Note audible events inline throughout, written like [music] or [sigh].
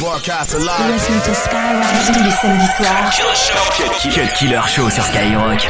Broadcast live. Listen to Skyrock tous les samedis soirs. Cut Killer Show sur Skyrock.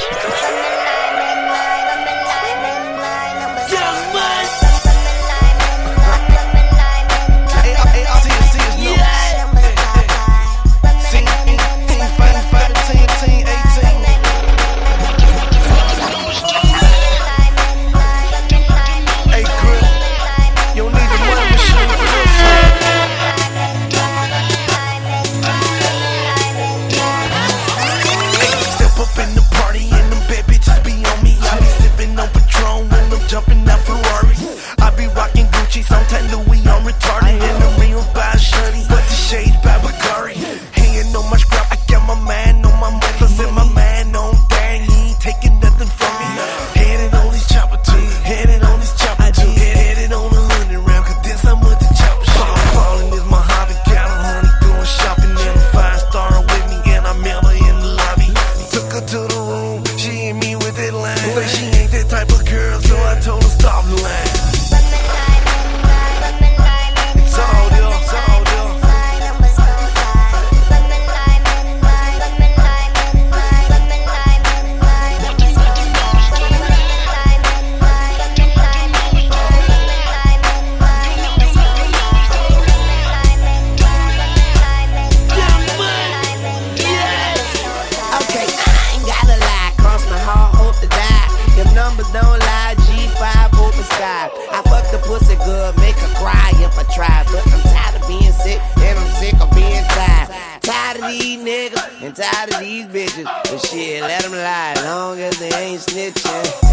Shit, let them lie long as they ain't snitching.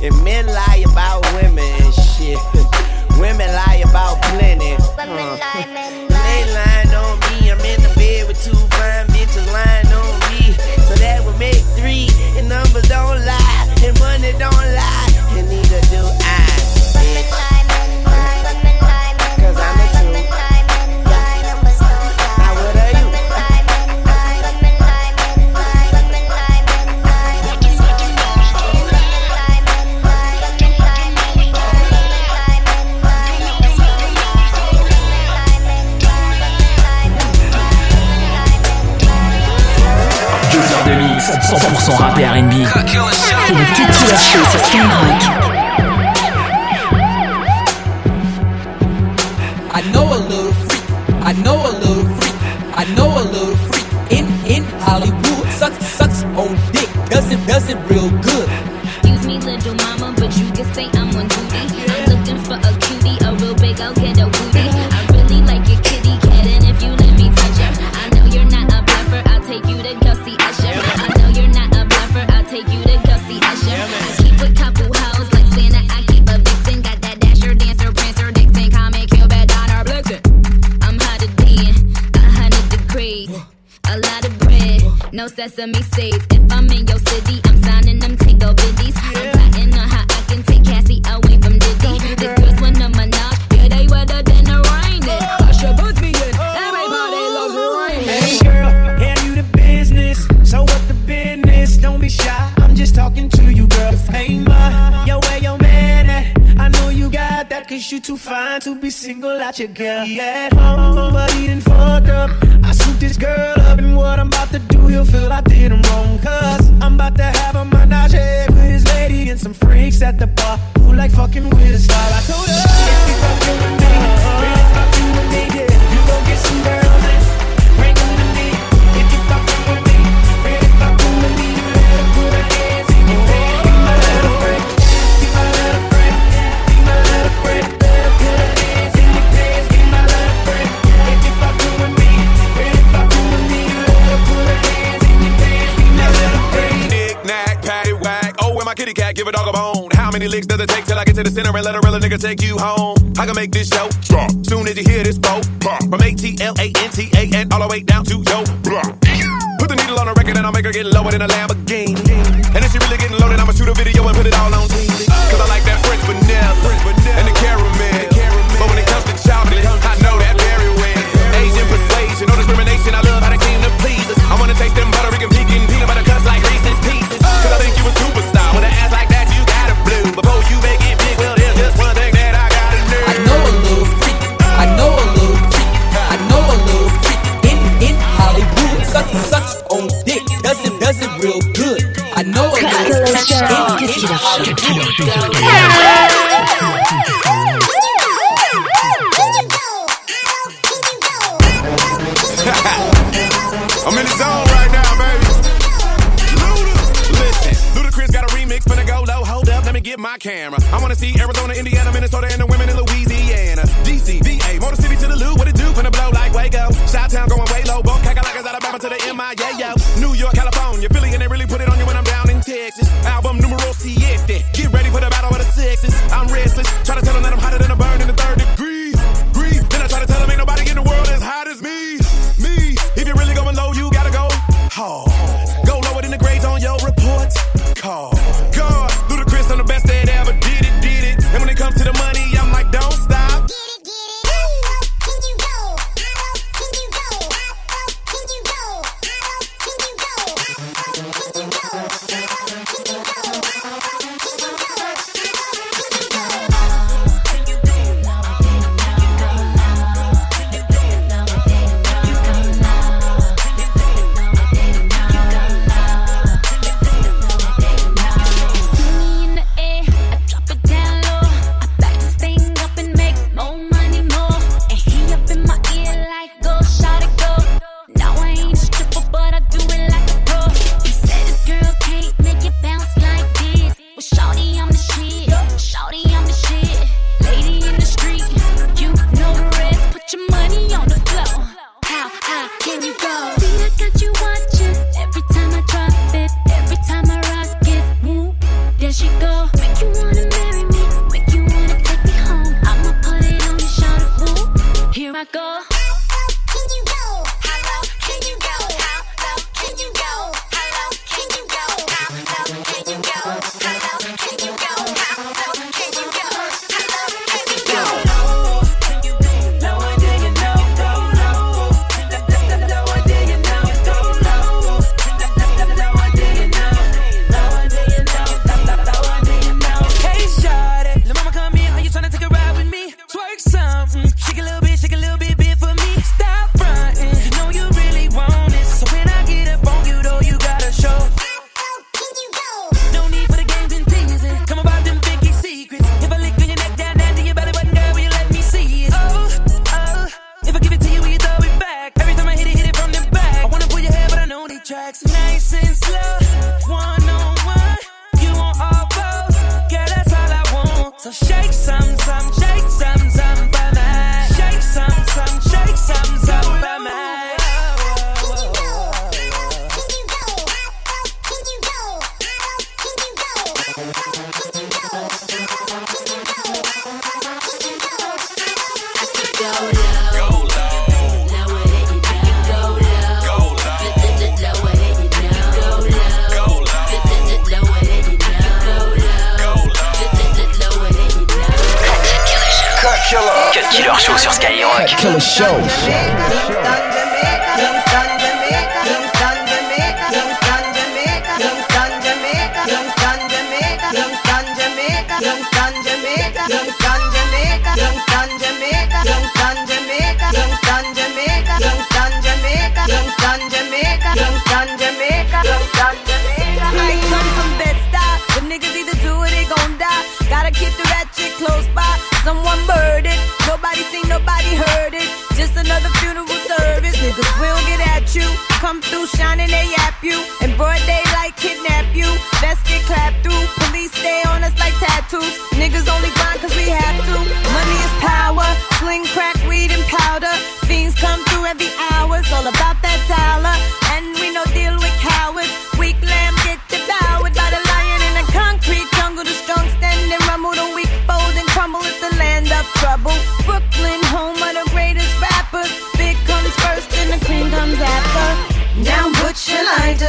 [laughs] 100% rappé R&B. C'est le Cut Killer Show sur Skyrock. single out your girl. He at home, but he done fucked up. I suit this girl up, and what I'm about to do, he'll feel I did him take till I get to the center and let a real nigga take you home. I can make this show drop soon as you hear this boat pop. From A T L A N T A N all the way down to yo block. Put the needle on the record and I'll make her get lower than a Lamborghini. And if she really getting loaded, I'ma shoot a video and put it all on TV. I'm in the zone right now, baby. Luda, listen. Ludacris got a remix, finna go low. Hold up, let me get my camera. I wanna see Arizona, Indiana, Minnesota, and the show. Come through shining, they yap you. and broad daylight, kidnap you. Let's get clapped through. Police stay on us like tattoos. Niggas only grind cause we have to. Money is power. Sling crack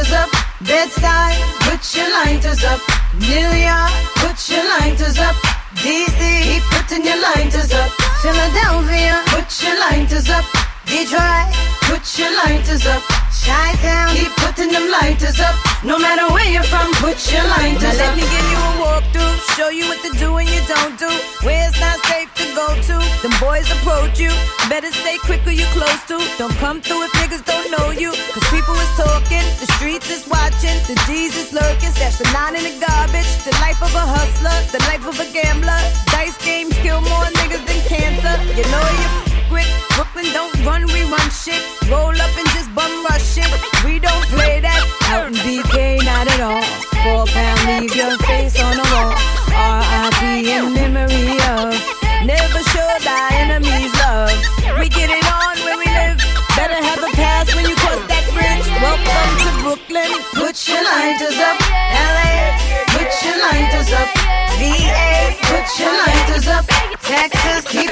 lighters up. Bed-Stuy, put your lighters up. New York, put your lighters up. DC, keep putting your lighters up. Philadelphia, put your lighters up. Get dry, put your lighters up. Shy down. keep putting them lighters up. No matter where you're from, put your lighters now up. Let me give you a walkthrough, show you what to do and you don't do. Where it's not safe to go to, them boys approach you. Better stay quick or you close to. Don't come through if niggas don't know you. Cause people is talking, the streets is watching, the D's is lurking. That's the nine in the garbage. The life of a hustler, the life of a gambler. Dice games kill more niggas than cancer. You know you quick. Brooklyn don't run, we run shit. Roll up and just bum rush it. We don't play that. Out in BK, not at all. Four pound, leave your face on the wall. R.I.P. in memory of. Never show thy enemies love. We get it on when we live. Better have a pass when you cross that bridge. Welcome to Brooklyn. Put your lighters up. LA, put your lighters up. VA, put your lighters up. Texas, keep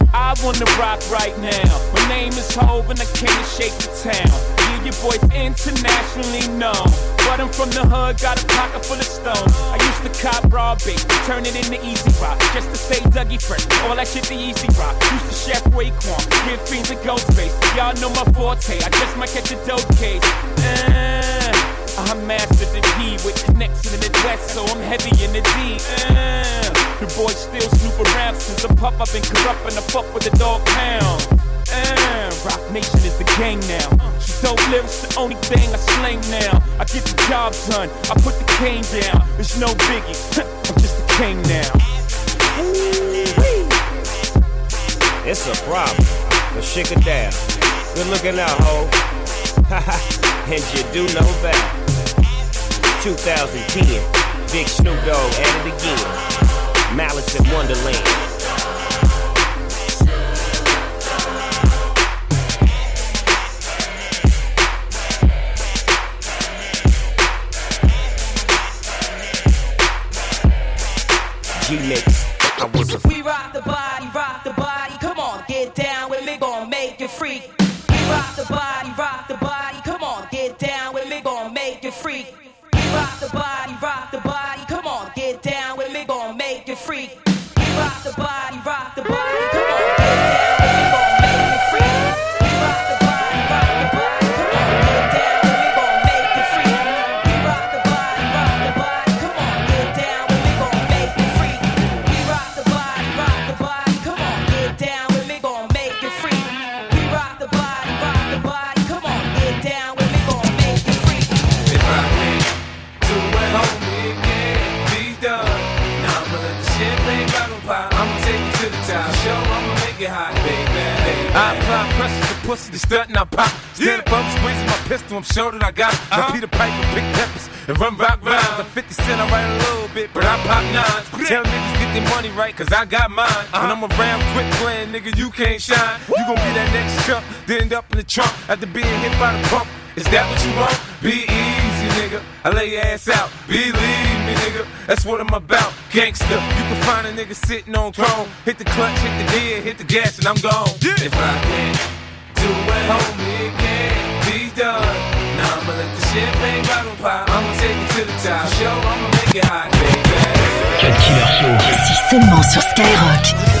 I wanna rock right now. My name is Hov and I came to shake the town. Yeah, your boy's internationally known. But I'm from the hood, got a pocket full of stones. I used to cop raw bait, turn it into easy rock. Just to stay Dougie fresh, all that shit the easy rock. Used to chef Raekwon, give fiends a ghost face. Y'all know my forte, I just might catch a dope case. Uh, I mastered the P with connection in the West, so I'm heavy in the D. Uh, the boy still snoop around since a pup. I've been corrupt and fuck with the dog pound. Uh, Roc Nation is the gang now. So dope lyrics, the only thing I slang now. I get the job done, I put the cane down. It's no biggie, [laughs] I'm just a king now. It's a problem, but shake it down. Good looking out, ho. [laughs] and you do know that. 2010, Big Snoop Dogg at it again. Malice in Wonderland. G-Mix. Pussy, the stunt and I pop. Stand up, I'm squeezing my pistol, I'm sure that I got it. Now Peter Piper, pick peppers, and run rock rhymes. Like 50 Cent, I write a little bit, but I pop nines. Tell niggas get their money right, cause I got mine. Uh-huh. When I'm around quick playing, nigga, you can't shine. You gon' be that next chump, then end up in the trunk after being hit by the pump. Is that what you want? Be easy, nigga. I lay your ass out. Believe me, nigga. That's what I'm about. Gangster. You can find a nigga sitting on throne. Hit the clutch, hit the gear, hit the gas, and I'm gone. If I can't do I'ma let the. I'ma take to the. Show I'ma make it hot, Killer seulement sur Skyrock.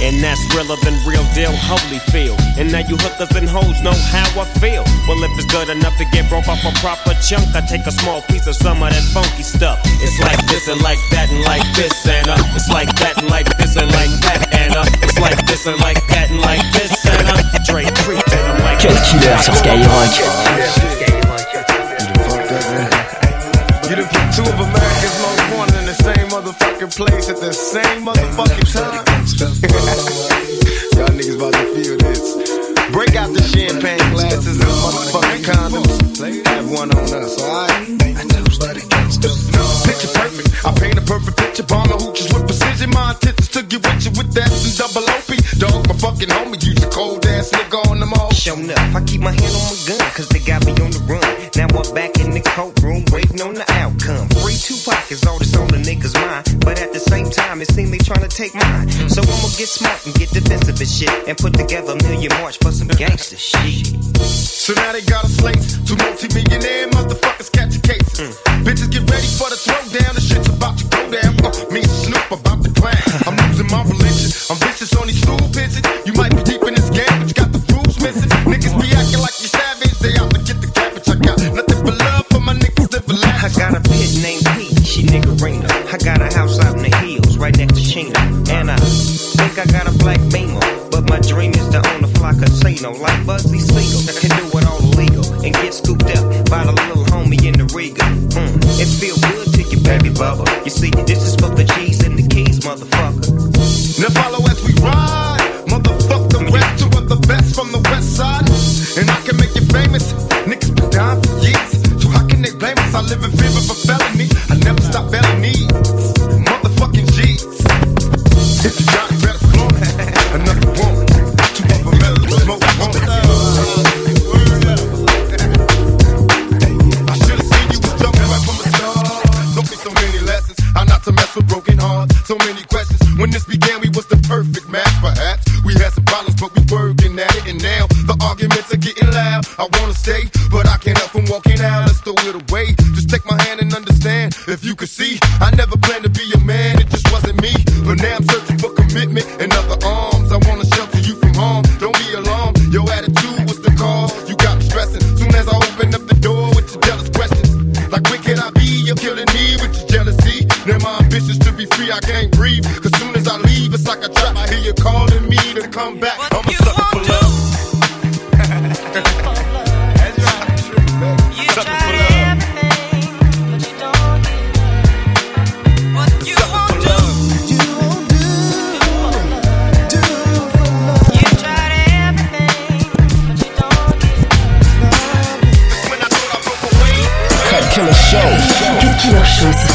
And that's realer than real deal, holy feel. And now you hookers and hoes know how I feel. Well, if it's good enough to get broke off a proper chunk, I take a small piece of some of that funky stuff. It's like this and like that and like this and uh. It's like that and like this and like that and uh. It's like this and like that and like this and uh. Dre treat and I'm like Cut killer sur Skyrock. You done put two of America's most wanted in the same motherfucking place at the same motherfucking time. Y'all niggas about to feel this. Break out the champagne glasses and motherfucking condoms. Have one on us, alright? Picture perfect. I paint a perfect picture. Bomb the hoochies with precision. My intentions to get with you with that and double OP. Dog, my fucking homie. Use a cold ass nigga on them all. Shown up, I keep my hand on my gun, cause they got me on the run. Now I'm back in the courtroom, waiting on the outcome. Free two is all that's on the niggas' mind. But at the same time, it seems they trying to take mine. So I'ma get smart and get defensive and shit. And put together a million march for some gangster shit. So now they got a slate. Two multi-millionaire motherfuckers catching cases. Bitches get ready for the throwdown. The shit's about to go down. Uh, me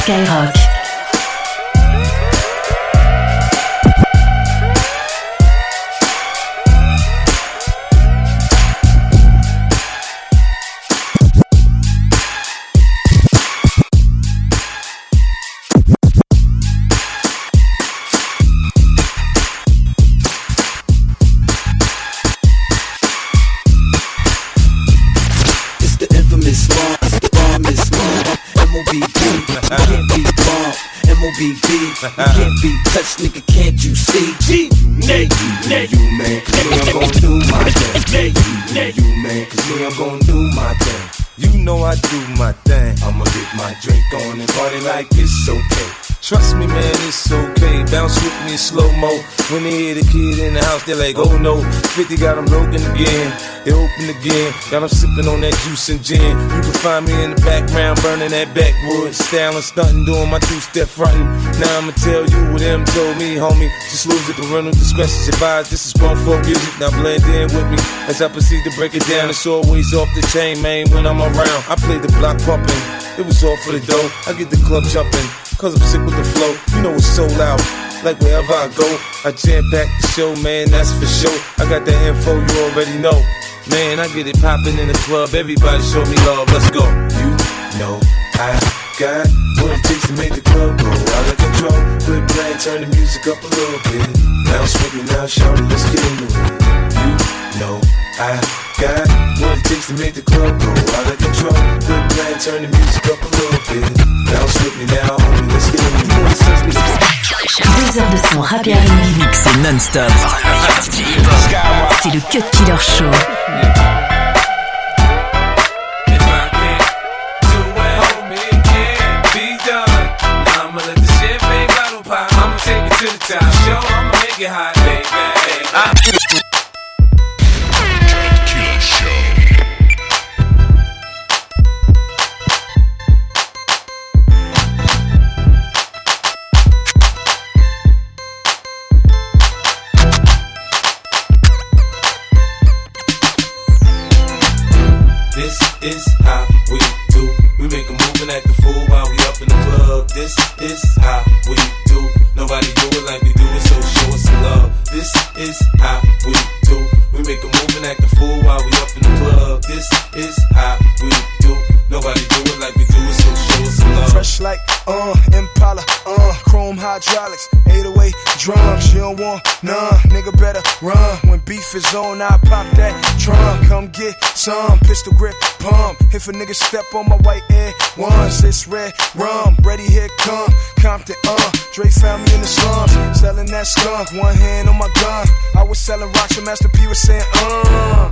Skyrock. You man. Cause me, I'm gon' do my thing. You know I do my thing. I'ma get my drink on and party like it's okay. Trust me, man, it's okay. Bounce with me in slow mo. When they hear the kid in the house, they're like, oh no. 50 got them broken again. They open again. Got them sipping on that juice and gin. You can find me in the background, burning that backwoods. Styling, stunting, doing my two step fronting. Now I'ma tell you what them told me, homie. Just lose it, the parental discretion advised. This is grown folk music. Now blend in with me as I proceed to break it down. It's always off the chain, man, when I'm around. I play the block pumping. It was all for the dough. I get the club jumping. Cause I'm sick with the flow. You know it's so loud. Like wherever I go, I jam back the show, man, that's for sure. I got the info you already know. Man, I get it poppin' in the club. Everybody show me love. Let's go. You know I got what it takes to make the club go out of control. Quit playing, turn the music up a little bit. Now with me now, shout it, let's get into it. You know I got what it takes to make the club go out of control. Quit turn the music up a little bit. Bounce with me now, homie, let's get into it. Deux heures de son rap et R&B mixé non-stop. C'est le Cut Killer Show. This is how we do. We make a and act the fool while we up in the club. This is how we do. Nobody do it like we do it, so show us some love. This is how we do. We make a and act the fool while we up in the club. This is how we do. Nobody do it like we do it, so show us some love. Fresh like, uh, Impala, uh, chrome hydraulics, 808 drums. You don't want none, nigga better run. When beef is on, I pop that drum. Come get some pistol grip pump. If a nigga step on my white air ones, it's red rum. Ready, here come Compton, uh. Dre found me in the slums, selling that skunk. One hand on my gun. I was selling rocks, and Master P was saying, uh.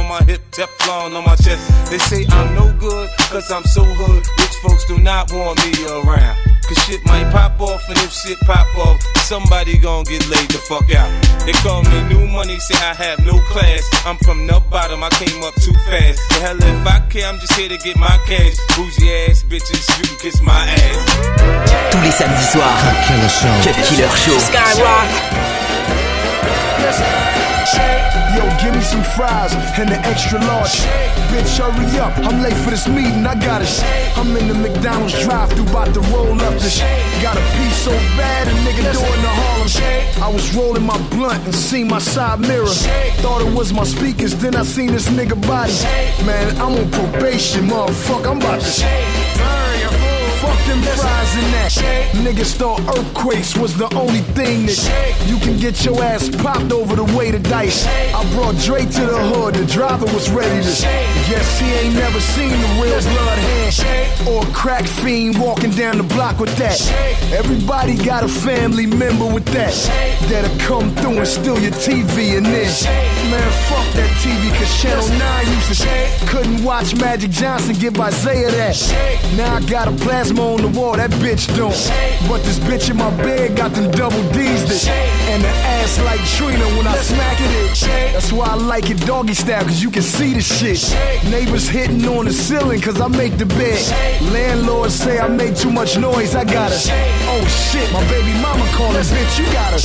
on my hip, Teflon on my chest. They say I'm no good, cause I'm so hood. Rich folks do not want me around. Cause shit might pop off, and if shit pop off, somebody gon' get laid the fuck out. They call me new money, say I have no class. I'm from the bottom, I came up too fast. The hell if I care, I'm just here to get my cash. Bougie ass bitches, you can kiss my ass. Tous les samedis soirs. Cut Killer Show. Yo, give me some fries and the extra large. Shake. Bitch, hurry up. I'm late for this meeting. I got it. I'm in the McDonald's drive through about to roll up this. Got a piece so bad, a nigga doing the Harlem. shake. I was rolling my blunt and seen my side mirror. Thought it was my speakers, then I seen this nigga body. Man, I'm on probation, motherfucker. I'm about to. Fuck them fries and that. Niggas thought earthquakes was the only thing that you can get your ass popped over the way to dice. I brought Dre to the hood, the driver was ready to. Guess he ain't never seen the real blood hand or crack fiend walking down the block with that. Everybody got a family member with that that'll come through and steal your TV and this. Man, fuck that TV, cause Channel 9 used to couldn't watch Magic Johnson give Isiah that. Now I got a plasma on the wall, that bitch don't. But this bitch in my bed got them double D's that. And the ass like Trina when I smack it. That's why I like it doggy style, cause you can see the shit. Neighbors hitting on the ceiling, cause I make the bed. Landlords say I make too much noise, I gotta. Oh shit, my baby mama calling, bitch, you gotta.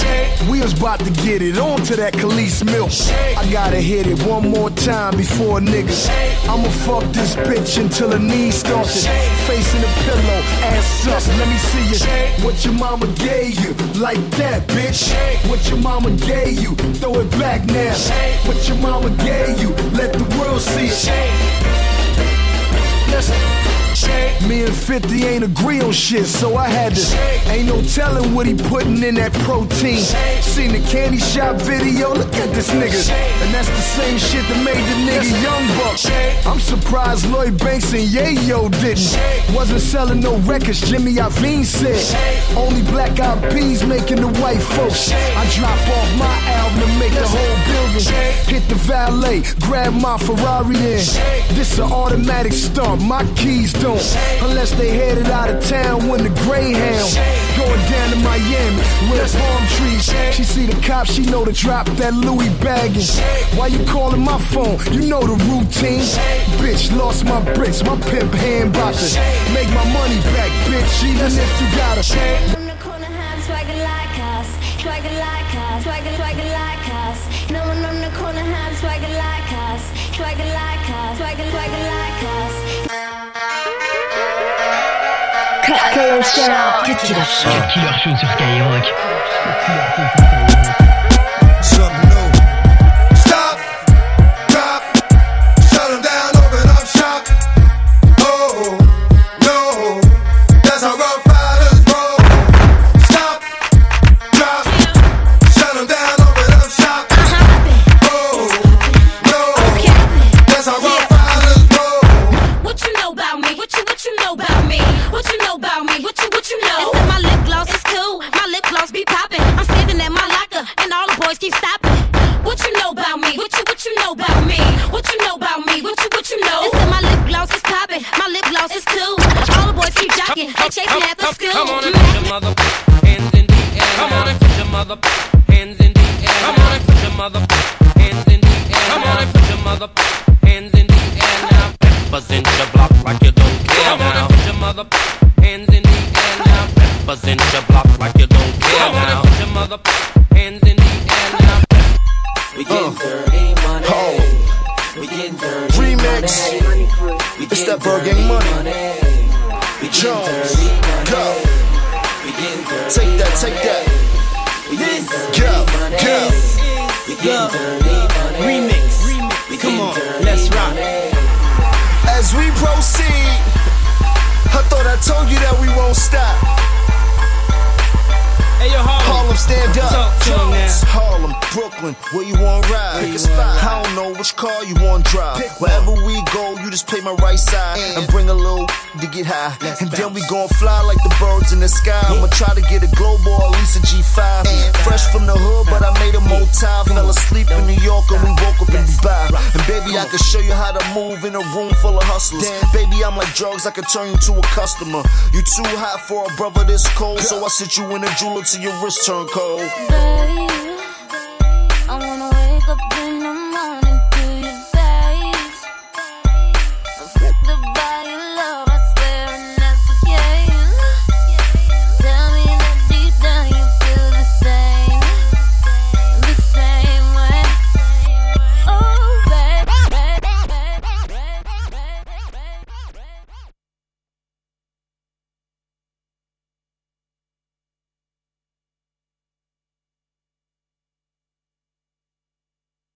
We was about to get it on to that Kelis milk. I gotta hit it one more time before a nigga. I'ma fuck this bitch until her knees start facing the pillow, ass up. Let me see you. Shake. What your mama gave you, like that, bitch. Shake. What your mama gave you, throw it back now. Shake. What your mama gave you, let the world see it. Me and 50 ain't agree on shit, so I had to. Ain't no telling what he putting in that protein. Seen the candy shop video, look at this nigga. And that's the same shit that made the nigga Young Buck. I'm surprised Lloyd Banks and Yayo didn't. Wasn't selling no records, Jimmy Iovine said. Only black eyed peas making the white folks. I drop off my album to make the whole building. Hit the valet, grab my Ferrari then. This an automatic start, my keys don't. Unless they headed out of town when the Greyhound. Going down to Miami, the palm trees. She see the cops, she know to drop that Louis bagging. Why you calling my phone? You know the routine. Bitch, lost my bricks, my pimp hand to make my money back, bitch. Even if you gotta. Swagger like us, swagger like us, swagger, swagger like us. No one on the corner has swagger like us, swagger like us, swagger, swagger like us. Cut Killer Show. Cut Killer Show. Cut Killer Show sur Skyrock. On Brooklyn, where you want to ride? Pick a spot. I don't know which car you want to drive. Wherever we go, you just play my right side and bring a little to get high. And then we gon' fly like the birds in the sky. I'ma try to get a global or at least a G5. Fresh from the hood, but I made a motel. Fell asleep in New York and we woke up in Dubai. And baby, I can show you how to move in a room full of hustlers. Baby, I'm like drugs, I can turn you to a customer. You too hot for a brother this cold, so I sit you in a jeweler till your wrist turn cold. Buddy,